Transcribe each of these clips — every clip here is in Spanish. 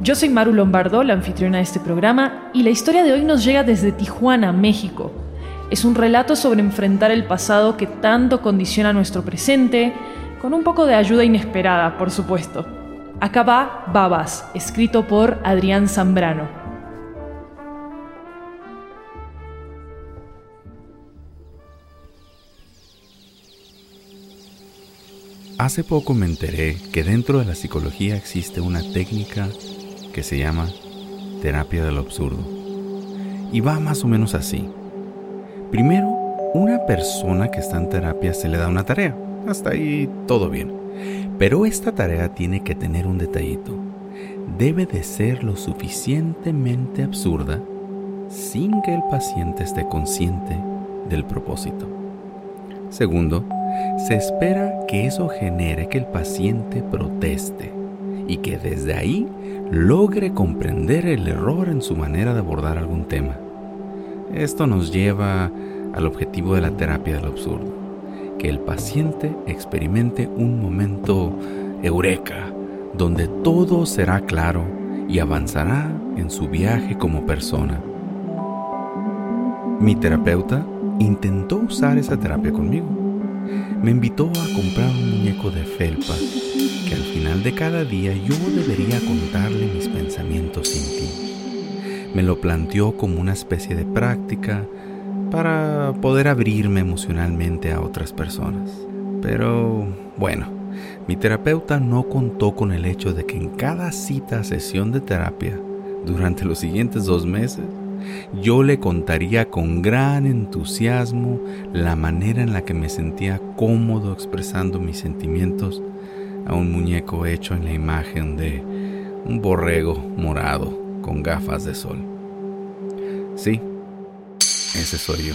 Yo soy Maru Lombardo, la anfitriona de este programa, y la historia de hoy nos llega desde Tijuana, México. Es un relato sobre enfrentar el pasado que tanto condiciona nuestro presente, con un poco de ayuda inesperada, por supuesto. Acá va Babas, escrito por Adrián Zambrano. Hace poco me enteré que dentro de la psicología existe una técnica que se llama terapia del absurdo. Y va más o menos así. Primero, una persona que está en terapia se le da una tarea. Hasta ahí todo bien. Pero esta tarea tiene que tener un detallito. Debe de ser lo suficientemente absurda sin que el paciente esté consciente del propósito. Segundo, se espera que eso genere que el paciente proteste y que desde ahí logre comprender el error en su manera de abordar algún tema. Esto nos lleva al objetivo de la terapia del absurdo, que el paciente experimente un momento eureka, donde todo será claro y avanzará en su viaje como persona. Mi terapeuta intentó usar esa terapia conmigo. Me invitó a comprar un muñeco de felpa que al final de cada día yo debería contarle mis pensamientos íntimos. Me lo planteó como una especie de práctica para poder abrirme emocionalmente a otras personas. Pero bueno, mi terapeuta no contó con el hecho de que en cada cita sesión de terapia, durante los siguientes dos meses, yo le contaría con gran entusiasmo la manera en la que me sentía cómodo expresando mis sentimientos a un muñeco hecho en la imagen de un borrego morado con gafas de sol. Sí, ese soy yo.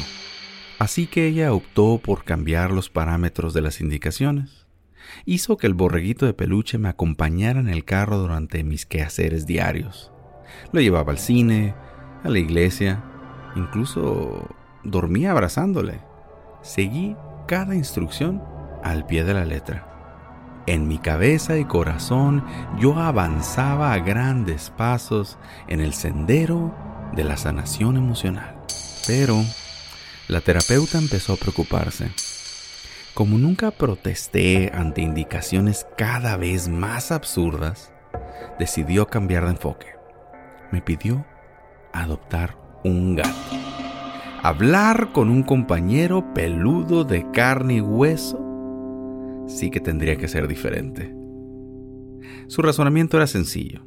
Así que ella optó por cambiar los parámetros de las indicaciones. Hizo que el borreguito de peluche me acompañara en el carro durante mis quehaceres diarios. Lo llevaba al cine, a la iglesia, incluso dormía abrazándole. Seguí cada instrucción al pie de la letra. En mi cabeza y corazón yo avanzaba a grandes pasos en el sendero de la sanación emocional. Pero la terapeuta empezó a preocuparse. Como nunca protesté ante indicaciones cada vez más absurdas, decidió cambiar de enfoque. Me pidió adoptar un gato. Hablar con un compañero peludo de carne y hueso sí que tendría que ser diferente. Su razonamiento era sencillo.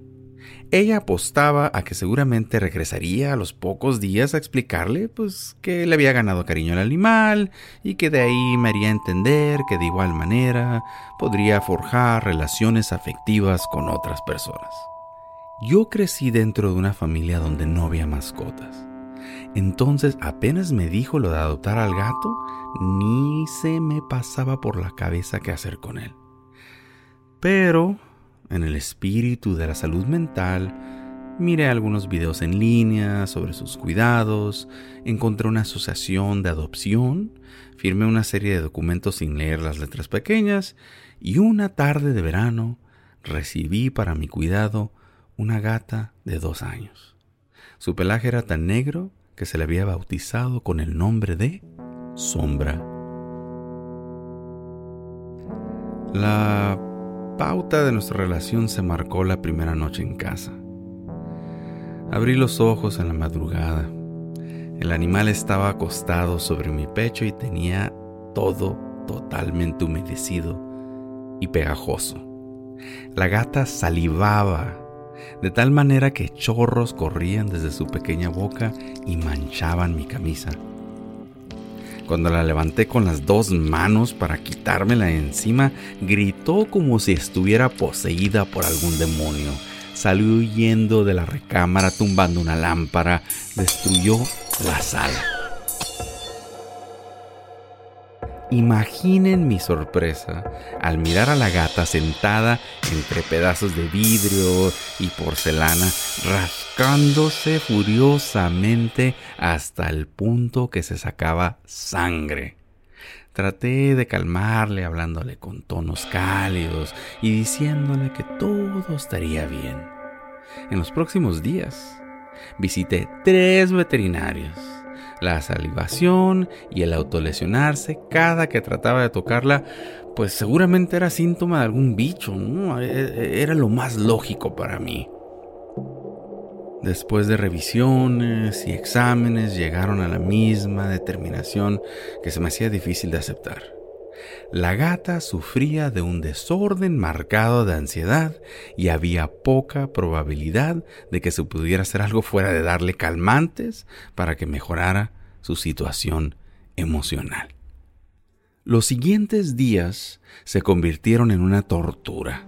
Ella apostaba a que seguramente regresaría a los pocos días a explicarle pues que le había ganado cariño al animal y que de ahí me haría entender que de igual manera podría forjar relaciones afectivas con otras personas. Yo crecí dentro de una familia donde no había mascotas. Entonces apenas me dijo lo de adoptar al gato, ni se me pasaba por la cabeza qué hacer con él. Pero, en el espíritu de la salud mental, miré algunos videos en línea sobre sus cuidados, encontré una asociación de adopción, firmé una serie de documentos sin leer las letras pequeñas y una tarde de verano recibí para mi cuidado una gata de dos años. Su pelaje era tan negro que se le había bautizado con el nombre de Sombra. La pauta de nuestra relación se marcó la primera noche en casa. Abrí los ojos en la madrugada. El animal estaba acostado sobre mi pecho y tenía todo totalmente humedecido y pegajoso. La gata salivaba de tal manera que chorros corrían desde su pequeña boca y manchaban mi camisa. Cuando la levanté con las dos manos para quitármela encima, gritó como si estuviera poseída por algún demonio. Salió huyendo de la recámara tumbando una lámpara, destruyó la sala. Imaginen mi sorpresa al mirar a la gata sentada entre pedazos de vidrio y porcelana, rascándose furiosamente hasta el punto que se sacaba sangre. Traté de calmarle hablándole con tonos cálidos y diciéndole que todo estaría bien. En los próximos días visité tres veterinarios la salivación y el autolesionarse cada que trataba de tocarla, pues seguramente era síntoma de algún bicho, e, e, Era lo más lógico para mí. Después de revisiones y exámenes llegaron a la misma determinación que se me hacía difícil de aceptar. La gata sufría de un desorden marcado de ansiedad y había poca probabilidad de que se pudiera hacer algo fuera de darle calmantes para que mejorara su situación emocional. Los siguientes días se convirtieron en una tortura.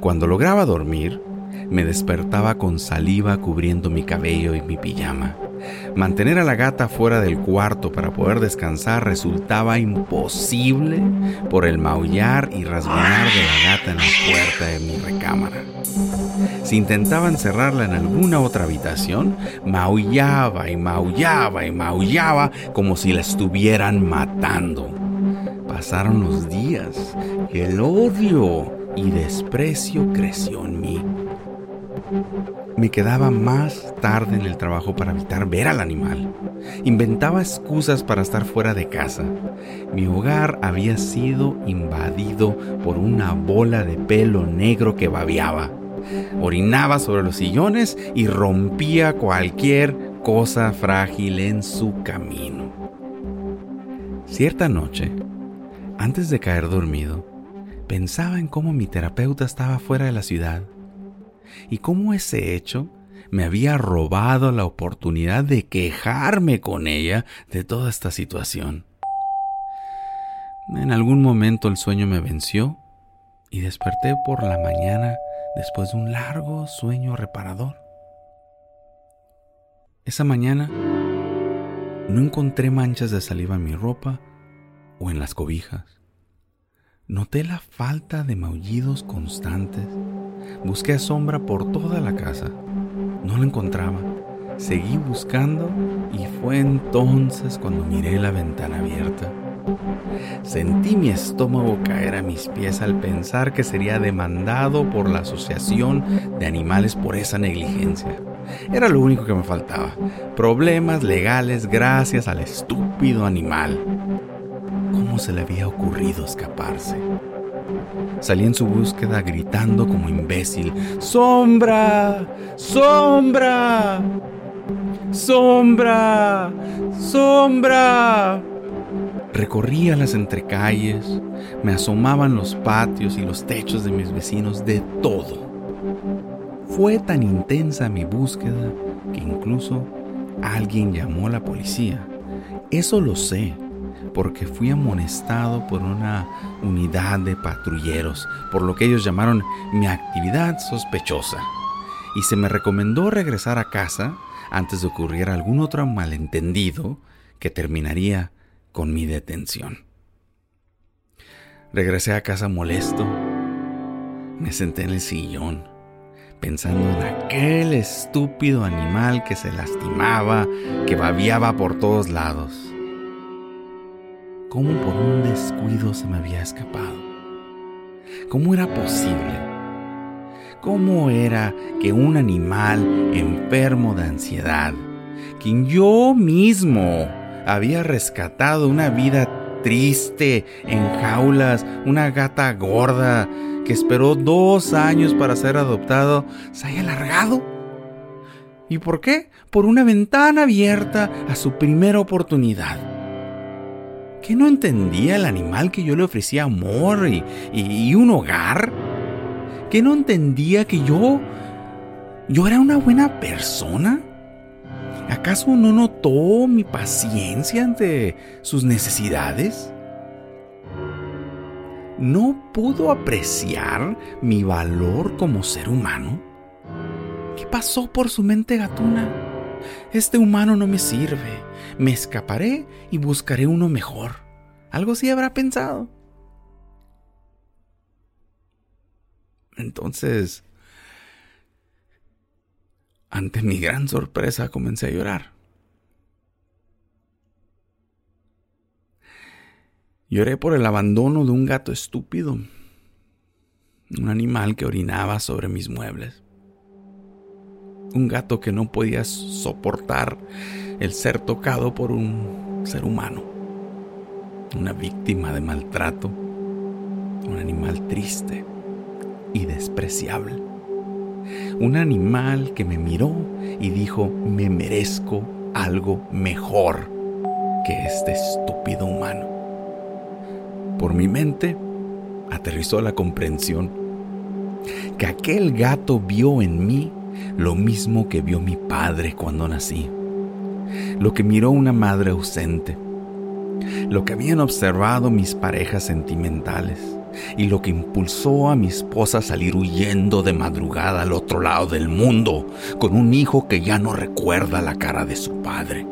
Cuando lograba dormir, me despertaba con saliva cubriendo mi cabello y mi pijama. Mantener a la gata fuera del cuarto para poder descansar resultaba imposible por el maullar y rasguñar de la gata en la puerta de mi recámara. Si intentaba encerrarla en alguna otra habitación, maullaba y maullaba y maullaba como si la estuvieran matando. Pasaron los días y el odio y desprecio creció en mí. Me quedaba más tarde en el trabajo para evitar ver al animal. Inventaba excusas para estar fuera de casa. Mi hogar había sido invadido por una bola de pelo negro que babeaba. Orinaba sobre los sillones y rompía cualquier cosa frágil en su camino. Cierta noche, antes de caer dormido, pensaba en cómo mi terapeuta estaba fuera de la ciudad y cómo ese hecho me había robado la oportunidad de quejarme con ella de toda esta situación. En algún momento el sueño me venció y desperté por la mañana después de un largo sueño reparador. Esa mañana no encontré manchas de saliva en mi ropa o en las cobijas. Noté la falta de maullidos constantes Busqué sombra por toda la casa. No la encontraba. Seguí buscando y fue entonces cuando miré la ventana abierta. Sentí mi estómago caer a mis pies al pensar que sería demandado por la Asociación de Animales por esa negligencia. Era lo único que me faltaba. Problemas legales gracias al estúpido animal. ¿Cómo se le había ocurrido escaparse? Salí en su búsqueda gritando como imbécil. ¡Sombra! ¡Sombra! ¡Sombra! ¡Sombra! Recorría las entrecalles, me asomaban los patios y los techos de mis vecinos, de todo. Fue tan intensa mi búsqueda que incluso alguien llamó a la policía. Eso lo sé porque fui amonestado por una unidad de patrulleros, por lo que ellos llamaron mi actividad sospechosa. Y se me recomendó regresar a casa antes de ocurrir algún otro malentendido que terminaría con mi detención. Regresé a casa molesto. Me senté en el sillón, pensando en aquel estúpido animal que se lastimaba, que babiaba por todos lados cómo por un descuido se me había escapado. ¿Cómo era posible? ¿Cómo era que un animal enfermo de ansiedad, quien yo mismo había rescatado una vida triste en jaulas, una gata gorda que esperó dos años para ser adoptado, se haya largado? ¿Y por qué? Por una ventana abierta a su primera oportunidad. ¿Qué no entendía el animal que yo le ofrecía amor y, y un hogar? ¿Qué no entendía que yo... yo era una buena persona? ¿Acaso no notó mi paciencia ante sus necesidades? ¿No pudo apreciar mi valor como ser humano? ¿Qué pasó por su mente gatuna? Este humano no me sirve. Me escaparé y buscaré uno mejor. Algo sí habrá pensado. Entonces, ante mi gran sorpresa comencé a llorar. Lloré por el abandono de un gato estúpido, un animal que orinaba sobre mis muebles, un gato que no podía soportar el ser tocado por un ser humano, una víctima de maltrato, un animal triste y despreciable. Un animal que me miró y dijo, me merezco algo mejor que este estúpido humano. Por mi mente aterrizó la comprensión que aquel gato vio en mí lo mismo que vio mi padre cuando nací, lo que miró una madre ausente, lo que habían observado mis parejas sentimentales, y lo que impulsó a mi esposa a salir huyendo de madrugada al otro lado del mundo con un hijo que ya no recuerda la cara de su padre.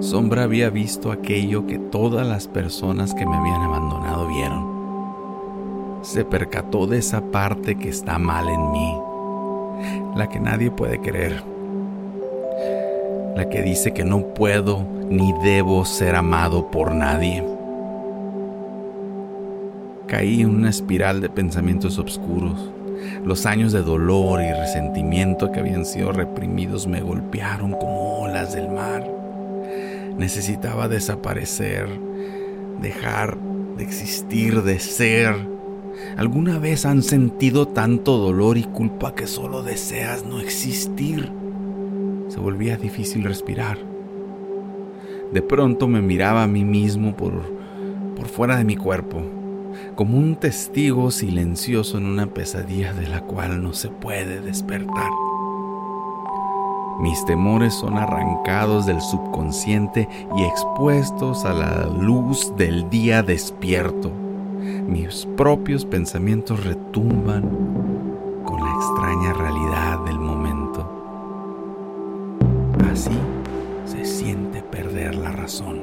Sombra había visto aquello que todas las personas que me habían abandonado vieron. Se percató de esa parte que está mal en mí, la que nadie puede querer, la que dice que no puedo ni debo ser amado por nadie Caí en una espiral de pensamientos oscuros. Los años de dolor y resentimiento que habían sido reprimidos me golpearon como olas del mar. Necesitaba desaparecer, dejar de existir, de ser. ¿Alguna vez han sentido tanto dolor y culpa que solo deseas no existir? Se volvía difícil respirar. De pronto me miraba a mí mismo por, por fuera de mi cuerpo como un testigo silencioso en una pesadilla de la cual no se puede despertar. Mis temores son arrancados del subconsciente y expuestos a la luz del día despierto. Mis propios pensamientos retumban con la extraña realidad del momento. Así se siente perder la razón.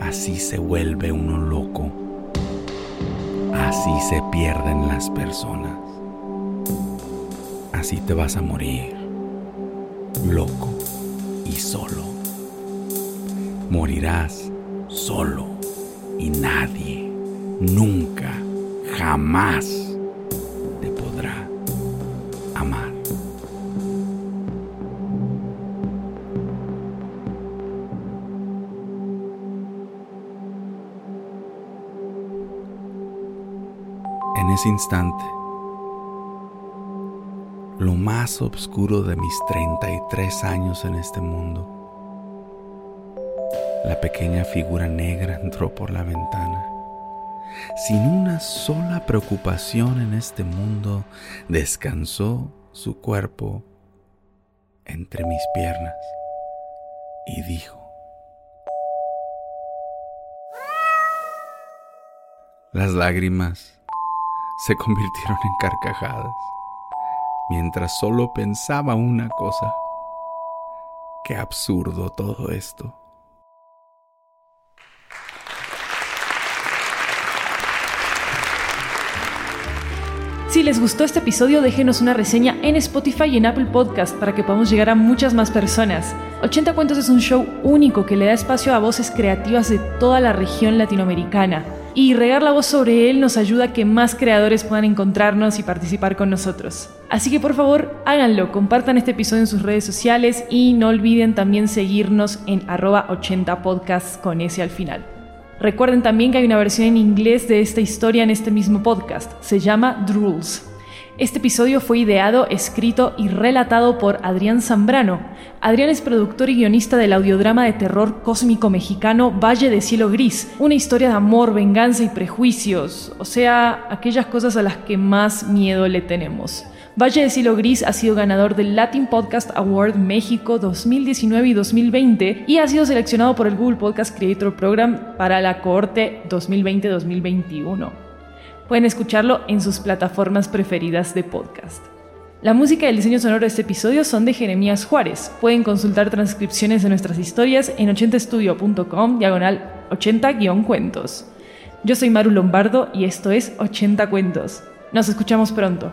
Así se vuelve uno loco Así se pierden las personas. Así te vas a morir, loco y solo. Morirás solo y nadie, nunca, jamás te podrá amar. en ese instante, lo más oscuro de mis 33 años en este mundo. La pequeña figura negra entró por la ventana. Sin una sola preocupación en este mundo, descansó su cuerpo entre mis piernas y dijo, las lágrimas se convirtieron en carcajadas, mientras solo pensaba una cosa. Qué absurdo todo esto. Si les gustó este episodio, déjenos una reseña en Spotify y en Apple Podcast para que podamos llegar a muchas más personas. 80 Cuentos es un show único que le da espacio a voces creativas de toda la región latinoamericana y regar la voz sobre él nos ayuda a que más creadores puedan encontrarnos y participar con nosotros. Así que por favor háganlo, compartan este episodio en sus redes sociales y no olviden también seguirnos en arroba 80 podcasts con ese al final. Recuerden también que hay una versión en inglés de esta historia en este mismo podcast, se llama Drools. Este episodio fue ideado, escrito y relatado por Adrián Zambrano. Adrián es productor y guionista del audiodrama de terror cósmico mexicano Valle de Cielo Gris, una historia de amor, venganza y prejuicios, o sea, aquellas cosas a las que más miedo le tenemos. Valle de Cielo Gris ha sido ganador del Latin Podcast Award México 2019 y 2020 y ha sido seleccionado por el Google Podcast Creator Program para la cohorte 2020-2021. Pueden escucharlo en sus plataformas preferidas de podcast. La música y el diseño sonoro de este episodio son de Jeremías Juárez. Pueden consultar transcripciones de nuestras historias en 80estudio.com diagonal 80-cuentos. Yo soy Maru Lombardo y esto es 80 Cuentos. Nos escuchamos pronto.